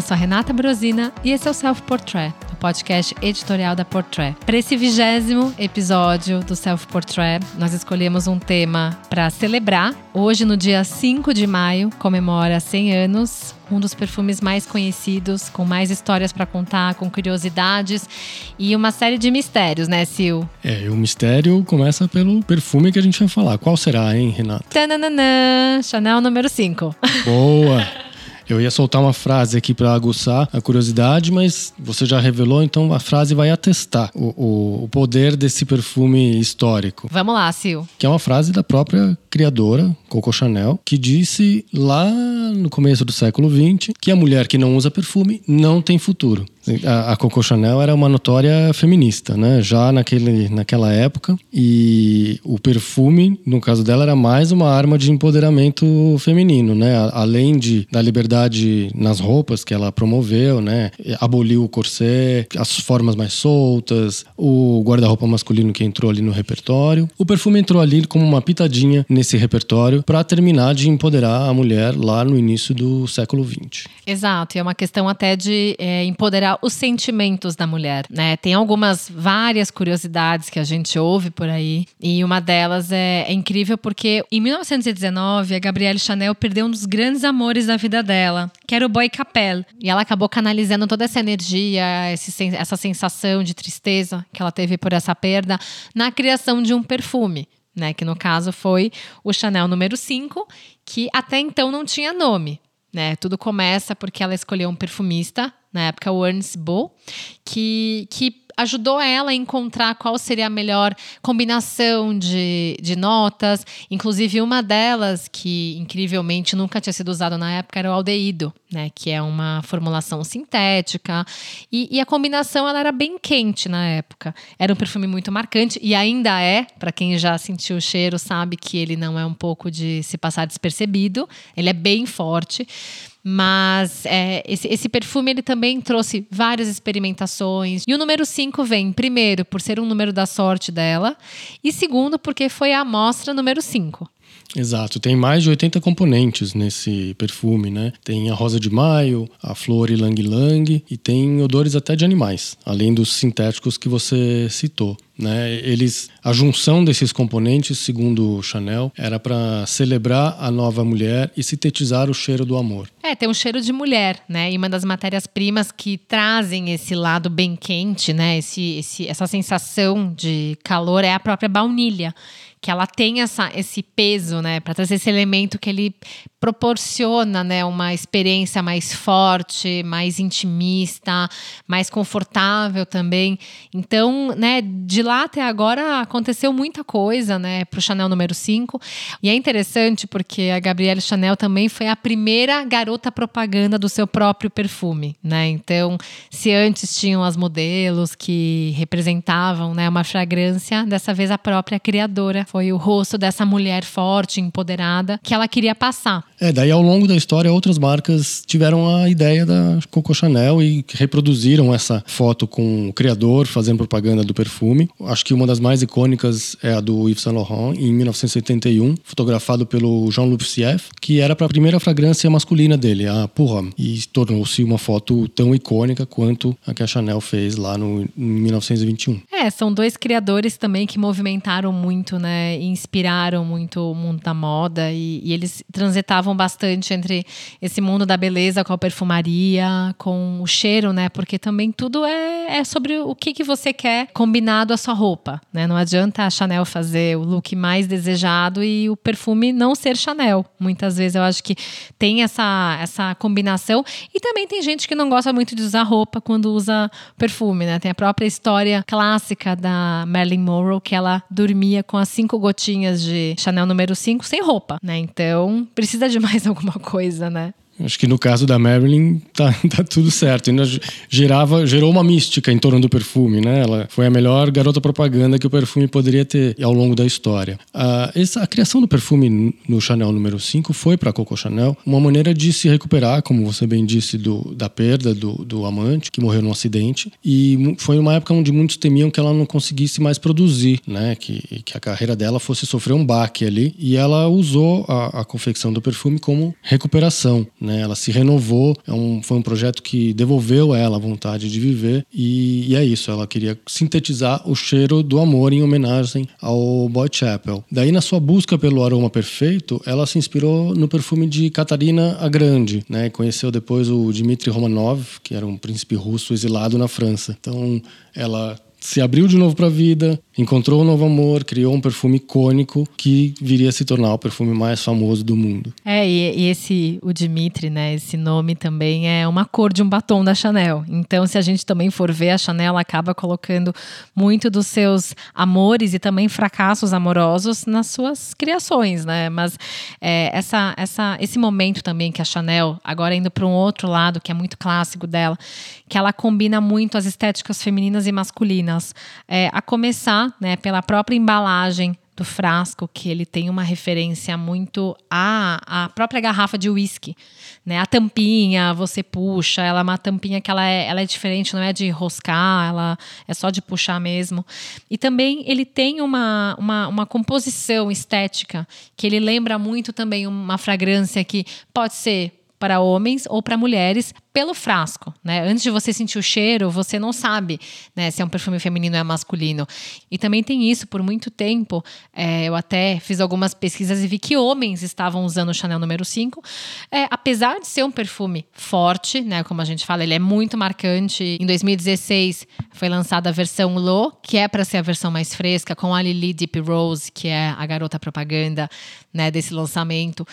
Eu sou a Renata Brosina e esse é o Self Portrait, o podcast editorial da Portrait. Para esse vigésimo episódio do Self Portrait, nós escolhemos um tema para celebrar. Hoje, no dia 5 de maio, comemora 100 anos um dos perfumes mais conhecidos, com mais histórias para contar, com curiosidades e uma série de mistérios, né, Sil? É, e o mistério começa pelo perfume que a gente vai falar. Qual será, hein, Renata? Tananana, Chanel número 5. Boa! Eu ia soltar uma frase aqui para aguçar a curiosidade, mas você já revelou, então a frase vai atestar o, o, o, poder desse perfume histórico. Vamos lá, Sil. Que é uma frase da própria criadora, Coco Chanel, que disse lá no começo do século XX que a mulher que não usa perfume não tem futuro. A, Coco Chanel era uma notória feminista, né? Já naquele, naquela época. E o perfume, no caso dela, era mais uma arma de empoderamento feminino, né? Além de, da liberdade nas roupas que ela promoveu, né? Aboliu o corset, as formas mais soltas, o guarda-roupa masculino que entrou ali no repertório. O perfume entrou ali como uma pitadinha nesse repertório para terminar de empoderar a mulher lá no início do século XX. Exato, e é uma questão até de é, empoderar os sentimentos da mulher, né? Tem algumas, várias curiosidades que a gente ouve por aí, e uma delas é, é incrível porque em 1919 a Gabrielle Chanel perdeu um dos grandes amores da vida dela, que era o Boy Capel, e ela acabou canalizando toda essa energia, esse, essa sensação de tristeza que ela teve por essa perda na criação de um perfume. Né, que no caso foi o Chanel número 5, que até então não tinha nome. Né? Tudo começa porque ela escolheu um perfumista, na época o Ernst Bull, que, que ajudou ela a encontrar qual seria a melhor combinação de, de notas. Inclusive, uma delas, que incrivelmente nunca tinha sido usada na época, era o aldeído, né? Que é uma formulação sintética. E, e a combinação ela era bem quente na época. Era um perfume muito marcante e ainda é, para quem já sentiu o cheiro, sabe que ele não é um pouco de se passar despercebido. Ele é bem forte. Mas é, esse, esse, perfume ele também trouxe várias experimentações. E o número 5 vem, primeiro, por ser um número da sorte dela, e segundo, porque foi a amostra número 5. Exato, tem mais de 80 componentes nesse perfume, né? Tem a rosa de maio, a flor ylang ylang e tem odores até de animais, além dos sintéticos que você citou. Né? Eles, a junção desses componentes, segundo Chanel, era para celebrar a nova mulher e sintetizar o cheiro do amor. É, tem um cheiro de mulher, né? E uma das matérias-primas que trazem esse lado bem quente, né? Esse, esse, essa sensação de calor é a própria baunilha que ela tem essa, esse peso, né, para trazer esse elemento que ele proporciona, né, uma experiência mais forte, mais intimista, mais confortável também. Então, né, de lá até agora aconteceu muita coisa, né, para o Chanel número 5. E é interessante porque a Gabrielle Chanel também foi a primeira garota propaganda do seu próprio perfume, né? Então, se antes tinham as modelos que representavam, né, uma fragrância, dessa vez a própria criadora foi o rosto dessa mulher forte, empoderada, que ela queria passar. É, daí ao longo da história outras marcas tiveram a ideia da Coco Chanel e reproduziram essa foto com o criador fazendo propaganda do perfume. Acho que uma das mais icônicas é a do Yves Saint Laurent em 1971, fotografado pelo Jean-Luc Sieff, que era para a primeira fragrância masculina dele, a Pour Homme, e tornou-se uma foto tão icônica quanto a que a Chanel fez lá no em 1921. É, são dois criadores também que movimentaram muito, né, inspiraram muito o mundo da moda e, e, eles transitavam bastante entre esse mundo da beleza com a perfumaria, com o cheiro, né? Porque também tudo é, é sobre o que, que você quer combinado à sua roupa, né? Não adianta a Chanel fazer o look mais desejado e o perfume não ser Chanel. Muitas vezes eu acho que tem essa, essa combinação e também tem gente que não gosta muito de usar roupa quando usa perfume, né? Tem a própria história clássica da Marilyn Monroe que ela dormia com as cinco gotinhas de Chanel número 5 sem roupa, né? Então, precisa de mais alguma coisa, né? Acho que no caso da Marilyn tá, tá tudo certo. Ainda gerava, gerou uma mística em torno do perfume, né? Ela foi a melhor garota propaganda que o perfume poderia ter ao longo da história. Uh, essa, a criação do perfume no Chanel número 5 foi para Coco Chanel uma maneira de se recuperar, como você bem disse, do, da perda do, do amante, que morreu num acidente. E foi uma época onde muitos temiam que ela não conseguisse mais produzir, né? Que, que a carreira dela fosse sofrer um baque ali. E ela usou a, a confecção do perfume como recuperação, né? Né? Ela se renovou, é um, foi um projeto que devolveu a ela a vontade de viver e, e, é isso. Ela queria sintetizar o cheiro do amor em homenagem ao Boy Chapel. Daí, na sua busca pelo aroma perfeito, ela se inspirou no perfume de Catarina a Grande, né? Conheceu depois o Dmitry Romanov, que era um príncipe russo exilado na França. Então, ela se abriu de novo para a vida, encontrou um novo amor, criou um perfume icônico que viria a se tornar o perfume mais famoso do mundo. É, e, e, esse, o Dimitri, né, esse nome também é uma cor de um batom da Chanel. Então, se a gente também for ver, a Chanel acaba colocando muito dos seus amores e também fracassos amorosos nas suas criações, né? Mas é, essa, essa, esse momento também que a Chanel, agora indo para um outro lado que é muito clássico dela, que ela combina muito as estéticas femininas e masculinas. É, a começar né, pela própria embalagem do frasco, que ele tem uma referência muito à, à própria garrafa de uísque. Né? A tampinha, você puxa, ela é uma tampinha que ela é, ela é diferente, não é de roscar, ela é só de puxar mesmo. E também ele tem uma, uma, uma composição estética que ele lembra muito também uma fragrância que pode ser para homens ou para mulheres pelo frasco, né? Antes de você sentir o cheiro, você não sabe, né, se é um perfume feminino ou é masculino. E também tem isso por muito tempo. É, eu até fiz algumas pesquisas e vi que homens estavam usando o Chanel número 5. É, apesar de ser um perfume forte, né, como a gente fala, ele é muito marcante. Em 2016 foi lançada a versão Low, que é para ser a versão mais fresca, com a Lily Deep Rose, que é a garota propaganda, né, desse lançamento.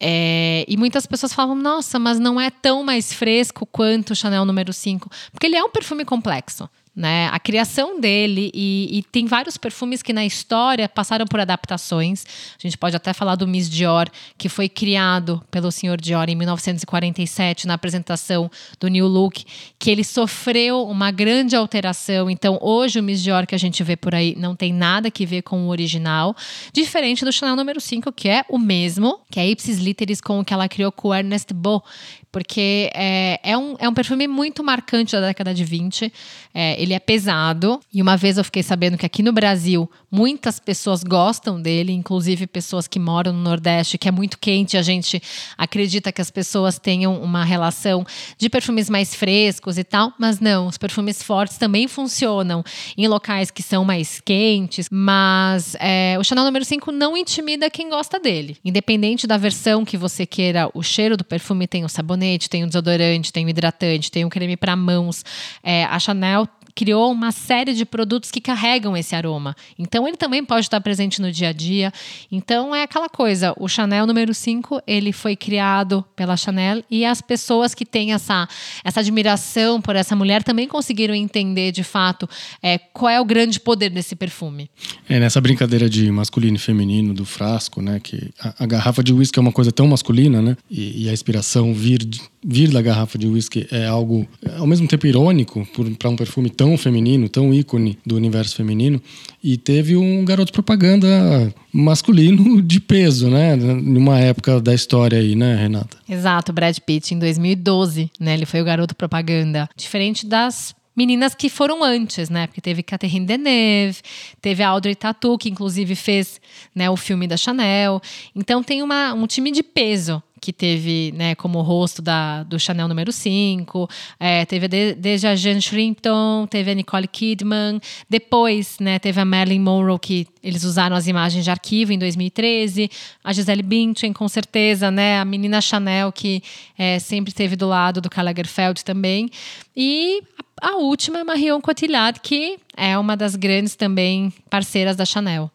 É, e muitas pessoas falam, nossa, mas não é tão mais fresco quanto o Chanel número 5. Porque ele é um perfume complexo né? A criação dele e, e, tem vários perfumes que na história passaram por adaptações. A gente pode até falar do Miss Dior, que foi criado pelo Sr. Dior em 1947 na apresentação do New Look, que ele sofreu uma grande alteração. Então, hoje o Miss Dior que a gente vê por aí não tem nada que ver com o original, diferente do Chanel número 5, que é o mesmo, que é Ipsis Literis com o que ela criou com o Ernest Beau, porque é, é, um, é um perfume muito marcante da década de 20. É, ele é pesado, e uma vez eu fiquei sabendo que aqui no Brasil muitas pessoas gostam dele, inclusive pessoas que moram no Nordeste, que é muito quente. A gente acredita que as pessoas tenham uma relação de perfumes mais frescos e tal, mas não, os perfumes fortes também funcionam em locais que são mais quentes, mas é, o Chanel número 5 não intimida quem gosta dele. Independente da versão que você queira, o cheiro do perfume tem o sabonete sabonete, tem o desodorante, tem o hidratante, tem o creme para mãos. É, a Chanel criou uma série de produtos que carregam esse aroma. Então ele também pode estar presente no dia a dia. Então é aquela coisa, o Chanel número 5, ele foi criado pela Chanel e as pessoas que têm essa, essa admiração por essa mulher também conseguiram entender de fato é, qual é o grande poder desse perfume. É nessa brincadeira de masculino e feminino do frasco, né, que a, a garrafa de uísque é uma coisa tão masculina, né, e, e a inspiração vir de, vir da garrafa de whisky é algo ao mesmo tempo irônico para um perfume tão feminino, tão ícone do universo feminino, e teve um garoto propaganda masculino de peso, né, numa época da história aí, né, Renata? Exato, Brad Pitt em 2012, né, ele foi o garoto propaganda, diferente das meninas que foram antes, né? Porque teve Catherine Deneuve, teve a Audrey Tautou, que inclusive fez né, o filme da Chanel. Então tem uma, um time de peso que teve né, como rosto da, do Chanel número 5, é, teve desde a Jean Shrimpton, teve a Nicole Kidman, depois né, teve a Marilyn Monroe, que eles usaram as imagens de arquivo em 2013, a Gisele Bündchen, com certeza, né, a menina Chanel, que é, sempre esteve do lado do Karl Lagerfeld também, e a última é Marion Cotillard, que é uma das grandes também parceiras da Chanel.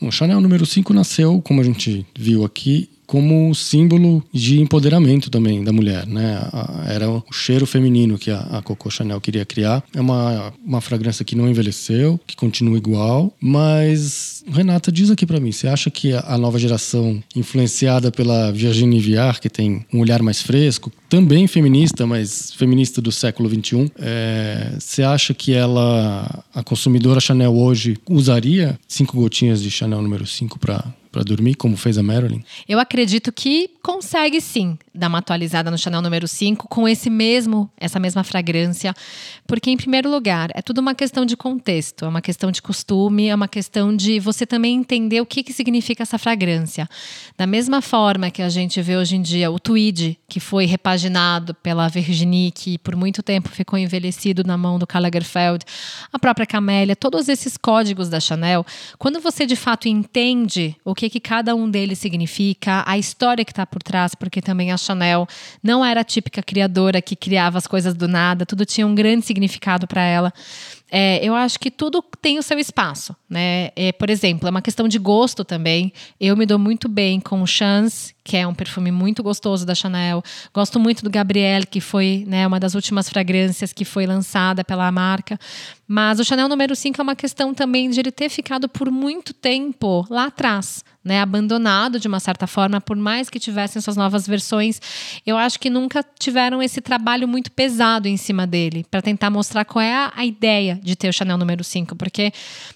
O Chanel número 5 nasceu, como a gente viu aqui, como símbolo de empoderamento também da mulher, né? Era o cheiro feminino que a, Coco Chanel queria criar. É uma, uma fragrância que não envelheceu, que continua igual, mas Renata diz aqui para mim, você acha que a nova geração influenciada pela Virginie Viard, que tem um olhar mais fresco, também feminista, mas feminista do século 21, é, você acha que ela, a consumidora Chanel hoje, usaria cinco gotinhas de Chanel número 5 para para dormir, como fez a Marilyn? Eu acredito que consegue sim dar uma atualizada no Chanel número 5 com esse mesmo, essa mesma fragrância, porque em primeiro lugar, é tudo uma questão de contexto, é uma questão de costume, é uma questão de você também entender o que, que significa essa fragrância. Da mesma forma que a gente vê hoje em dia o tweed, que foi repaginado pela Virginie, que por muito tempo ficou envelhecido na mão do Karl Lagerfeld, a própria Camélia, todos esses códigos da Chanel, quando você de fato entende o que, que cada um deles significa, a história que está por trás, porque também a Chanel não era a típica criadora que criava as coisas do nada, tudo tinha um grande significado para ela. É, eu acho que tudo tem o seu espaço, né? É, por exemplo, é uma questão de gosto também. Eu me dou muito bem com o Chance, que é um perfume muito gostoso da Chanel. Gosto muito do Gabrielle, que foi né, uma das últimas fragrâncias que foi lançada pela marca. Mas o Chanel número 5 é uma questão também de ele ter ficado por muito tempo lá atrás, né, abandonado de uma certa forma, por mais que tivessem suas novas versões, eu acho que nunca tiveram esse trabalho muito pesado em cima dele, para tentar mostrar qual é a, a, ideia de ter o Chanel número 5, porque,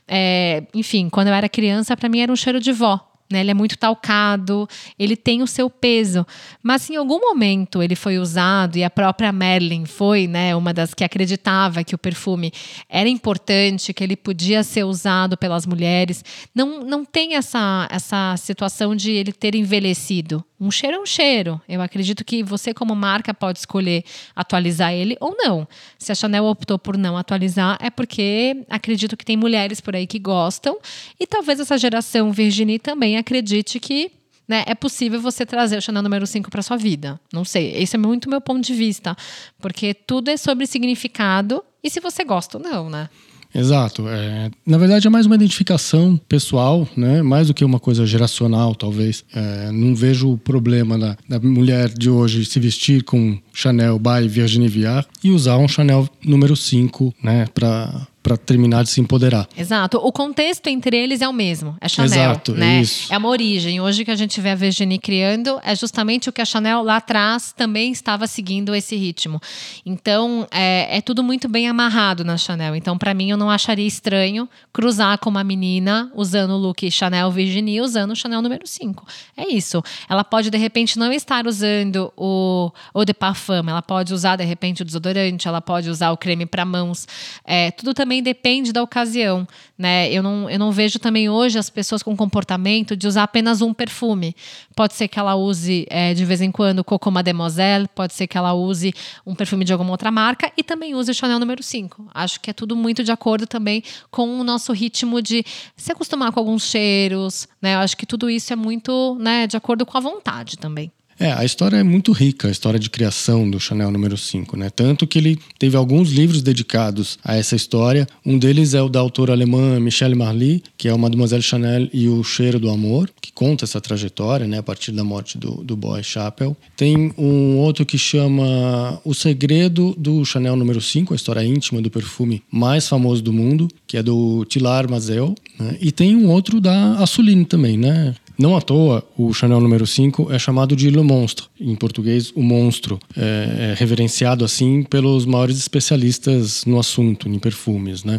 é, enfim, quando eu era criança, para mim era um cheiro de vó, né? Ele é muito talcado, ele tem o seu peso. Mas em algum momento ele foi usado, e a própria Merlin foi né, uma das que acreditava que o perfume era importante, que ele podia ser usado pelas mulheres, não, não tem essa, essa situação de ele ter envelhecido. Um cheiro é um cheiro. Eu acredito que você, como marca, pode escolher atualizar ele ou não. Se a Chanel optou por não atualizar, é porque acredito que tem mulheres por aí que gostam, e talvez essa geração Virginie também acredite que né, é possível você trazer o Chanel número 5 para sua vida. Não sei, esse é muito meu ponto de vista, porque tudo é sobre significado e se você gosta ou não, né? Exato. É, na verdade, é mais uma identificação pessoal, né? mais do que uma coisa geracional, talvez. É, não vejo o problema da, da, mulher de hoje se vestir com Chanel by Virginie Viard e usar um Chanel número 5 né? para para terminar de se empoderar. Exato. O contexto entre eles é o mesmo. É Chanel. Exato, né? É, isso. é uma origem. Hoje que a gente vê a Virginie criando é justamente o que a Chanel lá atrás também estava seguindo esse ritmo. Então é, é tudo muito bem amarrado na Chanel. Então para mim eu não acharia estranho cruzar com uma menina usando o look Chanel Virginie usando o Chanel número 5. É isso. Ela pode de repente não estar usando o o de parfum, ela pode usar de repente o desodorante, ela pode usar o creme para mãos. É, tudo também também depende da ocasião, né? Eu não, eu não vejo também hoje as pessoas com comportamento de usar apenas um perfume. Pode ser que ela use é, de vez em quando Coco Mademoiselle, pode ser que ela use um perfume de alguma outra marca e também use Chanel número 5. Acho que é tudo muito de acordo também com o nosso ritmo de se acostumar com alguns cheiros, né? Eu acho que tudo isso é muito, né, de acordo com a vontade também. É, a história é muito rica, a história de criação do Chanel número 5, né? Tanto que ele teve alguns livros dedicados a essa história. Um deles é o da autora alemã Michelle Marly, que é o Mademoiselle Chanel e o Cheiro do Amor, que conta essa trajetória, né, a partir da morte do, do Boy Chappell. Tem um outro que chama O Segredo do Chanel número 5, a história íntima do perfume mais famoso do mundo, que é do Tilar Mazel. Né? E tem um outro da Assoline também, né? Não à toa, o Chanel número 5 é chamado de Le Monstre, em português, o monstro, é, é reverenciado assim pelos maiores especialistas no assunto, em perfumes, né?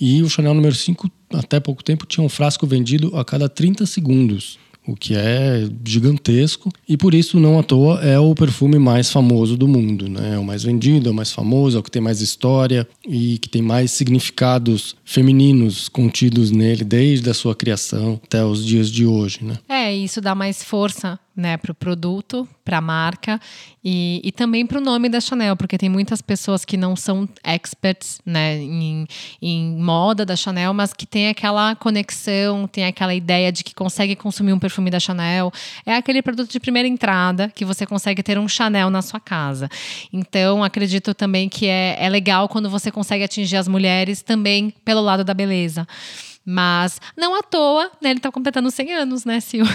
E o Chanel número 5, até pouco tempo, tinha um frasco vendido a cada 30 segundos o que é gigantesco e por isso não à toa é o perfume mais famoso do mundo, né? É o mais vendido, é o mais famoso, é o que tem mais história e que tem mais significados femininos contidos nele desde a sua criação até os dias de hoje, né? É, isso dá mais força né, para o produto, para a marca e, e também para o nome da Chanel, porque tem muitas pessoas que não são experts né, em, em moda da Chanel, mas que tem aquela conexão, tem aquela ideia de que consegue consumir um perfume da Chanel. É aquele produto de primeira entrada que você consegue ter um Chanel na sua casa. Então, acredito também que é, é legal quando você consegue atingir as mulheres também pelo lado da beleza. Mas não à toa, né, ele está completando 100 anos, né, Sil?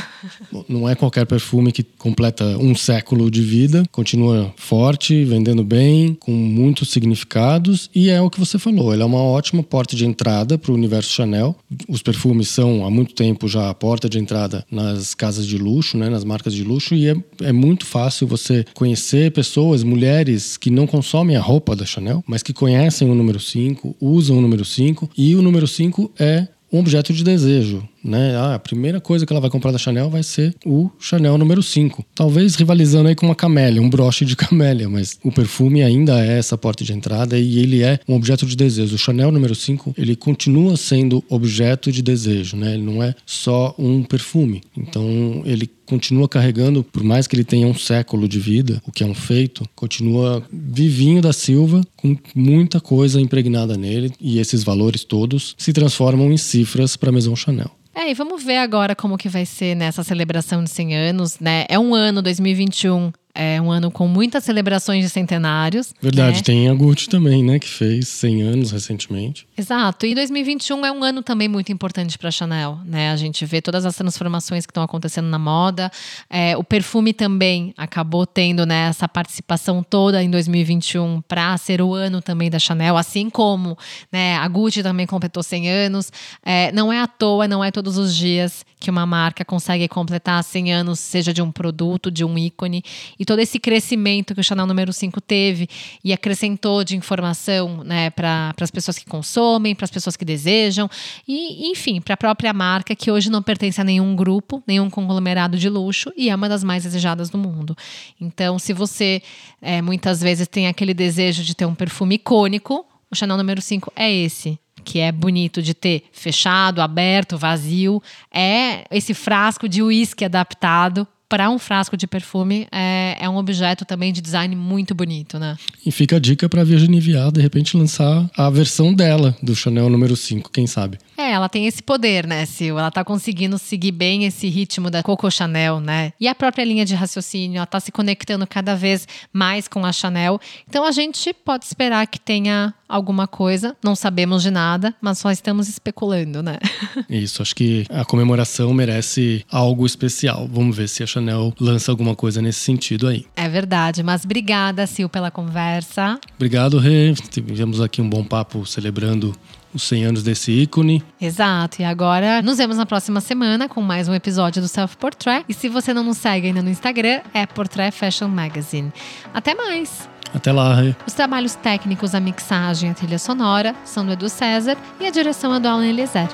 Não é qualquer perfume que completa um século de vida, continua forte, vendendo bem, com muitos significados e é o que você falou, ele é uma ótima porta de entrada para o universo Chanel. Os perfumes são há muito tempo já a porta de entrada nas casas de luxo, né, nas marcas de luxo e é, é muito fácil você conhecer pessoas, mulheres que não consomem a roupa da Chanel, mas que conhecem o número 5, usam o número 5 e o número 5 é um objeto de desejo. Né? Ah, a primeira coisa que ela vai comprar da Chanel vai ser o Chanel número 5. Talvez rivalizando aí com uma camélia, um broche de camélia, mas o perfume ainda é essa porta de entrada e ele é um objeto de desejo. O Chanel número 5, ele continua sendo objeto de desejo, né? Ele não é só um perfume. Então, ele continua carregando, por mais que ele tenha um século de vida, o que é um feito, continua vivinho da Silva com muita coisa impregnada nele e esses valores todos se transformam em cifras para a Maison Chanel. É, e vamos ver agora como que vai ser nessa celebração de 100 anos, né? É um ano 2021 é um ano com muitas celebrações de centenários. Verdade, né? tem a Gucci também, né? Que fez 100 anos recentemente. Exato. E 2021 é um ano também muito importante para a Chanel, né? A gente vê todas as transformações que estão acontecendo na moda. É, o perfume também acabou tendo né, essa participação toda em 2021 para ser o ano também da Chanel, assim como né, a Gucci também completou 100 anos. É, não é à toa, não é todos os dias que uma marca consegue completar 100 anos, seja de um produto, de um ícone e todo esse crescimento que o Chanel número 5 teve e acrescentou de informação né, para as pessoas que consomem, para as pessoas que desejam, e enfim, para a própria marca, que hoje não pertence a nenhum grupo, nenhum conglomerado de luxo e é uma das mais desejadas do mundo. Então, se você é, muitas vezes tem aquele desejo de ter um perfume icônico, o Chanel número 5 é esse que é bonito de ter fechado, aberto, vazio, é esse frasco de uísque adaptado para um frasco de perfume é, é, um objeto também de design muito bonito, né? E fica a dica para a Virginie Viard, de repente, lançar a versão dela do Chanel número 5, quem sabe? É, ela tem esse poder, né, Sil? Ela tá conseguindo seguir bem esse ritmo da Coco Chanel, né? E a própria linha de raciocínio, ela tá se conectando cada vez mais com a Chanel. Então a gente pode esperar que tenha alguma coisa, não sabemos de nada, mas só estamos especulando, né? Isso, acho que a comemoração merece algo especial. Vamos ver se a Chanel lança alguma coisa nesse sentido aí. É verdade, mas obrigada, Sil, pela conversa. Obrigado, Rê. Tivemos aqui um bom papo celebrando os 100 anos desse ícone. Exato. E agora nos vemos na próxima semana com mais um episódio do Self Portrait. E se você não nos segue ainda no Instagram, é Portrait Fashion Magazine. Até mais! Até lá. Os trabalhos técnicos, a mixagem e a trilha sonora são do Edu César e a direção é do Alan Eliezer.